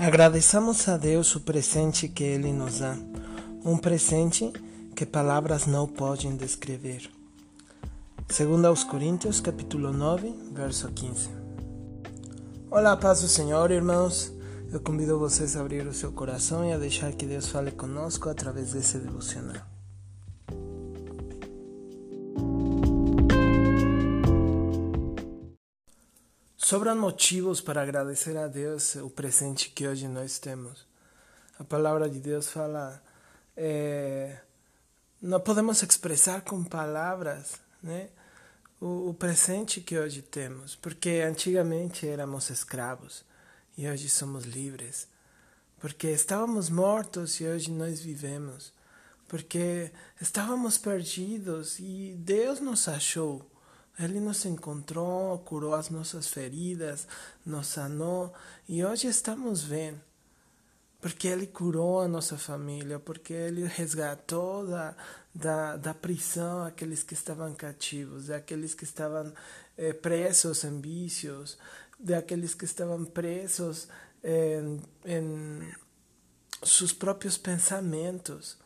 Agradeçamos a Deus o presente que Ele nos dá, um presente que palavras não podem descrever. Segundo aos Coríntios, capítulo 9, verso 15. Olá, paz do Senhor, irmãos. Eu convido vocês a abrir o seu coração e a deixar que Deus fale conosco através desse devocional. Sobram motivos para agradecer a Deus o presente que hoje nós temos. A palavra de Deus fala, é, não podemos expressar com palavras, né? O, o presente que hoje temos, porque antigamente éramos escravos e hoje somos livres, porque estávamos mortos e hoje nós vivemos, porque estávamos perdidos e Deus nos achou ele nos encontrou, curou as nossas feridas, nos sanou e hoje estamos bem. Porque Ele curou a nossa família, porque Ele resgatou da, da, da prisão aqueles que estavam cativos, aqueles que estavam eh, presos em vícios, daqueles que estavam presos em, em seus próprios pensamentos,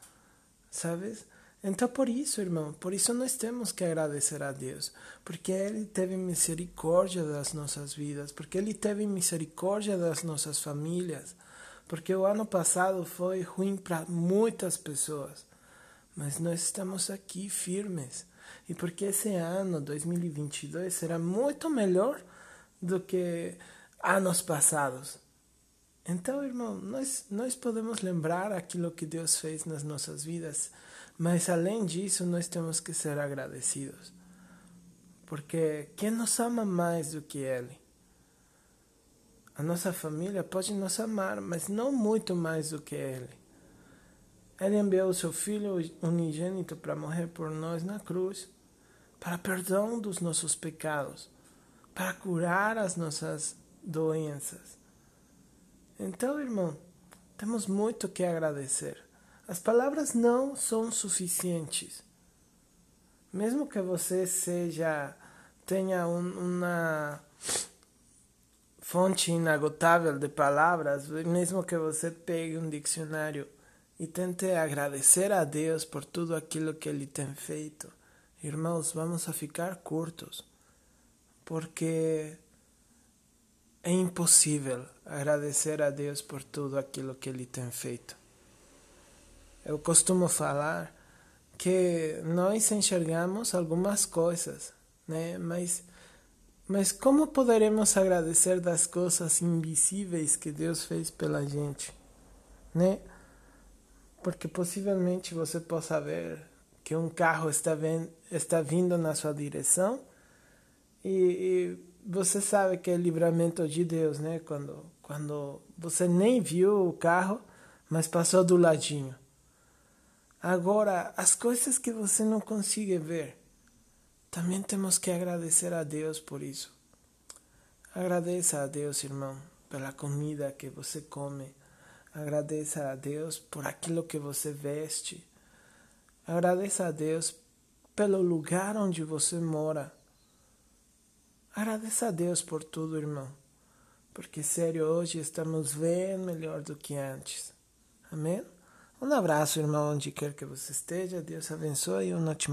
sabes? Então, por isso, irmão, por isso nós temos que agradecer a Deus, porque Ele teve misericórdia das nossas vidas, porque Ele teve misericórdia das nossas famílias, porque o ano passado foi ruim para muitas pessoas, mas nós estamos aqui firmes, e porque esse ano, 2022, será muito melhor do que anos passados. Então, irmão, nós, nós podemos lembrar aquilo que Deus fez nas nossas vidas, mas além disso, nós temos que ser agradecidos. Porque quem nos ama mais do que Ele? A nossa família pode nos amar, mas não muito mais do que Ele. Ele enviou o seu Filho unigênito para morrer por nós na cruz, para perdão dos nossos pecados, para curar as nossas doenças então, irmão, temos muito que agradecer. As palavras não são suficientes. Mesmo que você seja tenha um, uma fonte inagotável de palavras, mesmo que você pegue um dicionário e tente agradecer a Deus por tudo aquilo que Ele tem feito, irmãos, vamos a ficar curtos, porque é impossível agradecer a Deus por tudo aquilo que Ele tem feito. Eu costumo falar que nós enxergamos algumas coisas, né? Mas, mas como poderemos agradecer das coisas invisíveis que Deus fez pela gente, né? Porque possivelmente você possa ver que um carro está, está vindo na sua direção e, e você sabe que é livramento de Deus, né? Quando, quando você nem viu o carro, mas passou do ladinho. Agora, as coisas que você não consegue ver, também temos que agradecer a Deus por isso. Agradeça a Deus, irmão, pela comida que você come. Agradeça a Deus por aquilo que você veste. Agradeça a Deus pelo lugar onde você mora. Agradeça a Deus por tudo, irmão. Porque, sério, hoje estamos bem melhor do que antes. Amém? Um abraço, irmão, onde quer que você esteja. Deus abençoe e um ótimo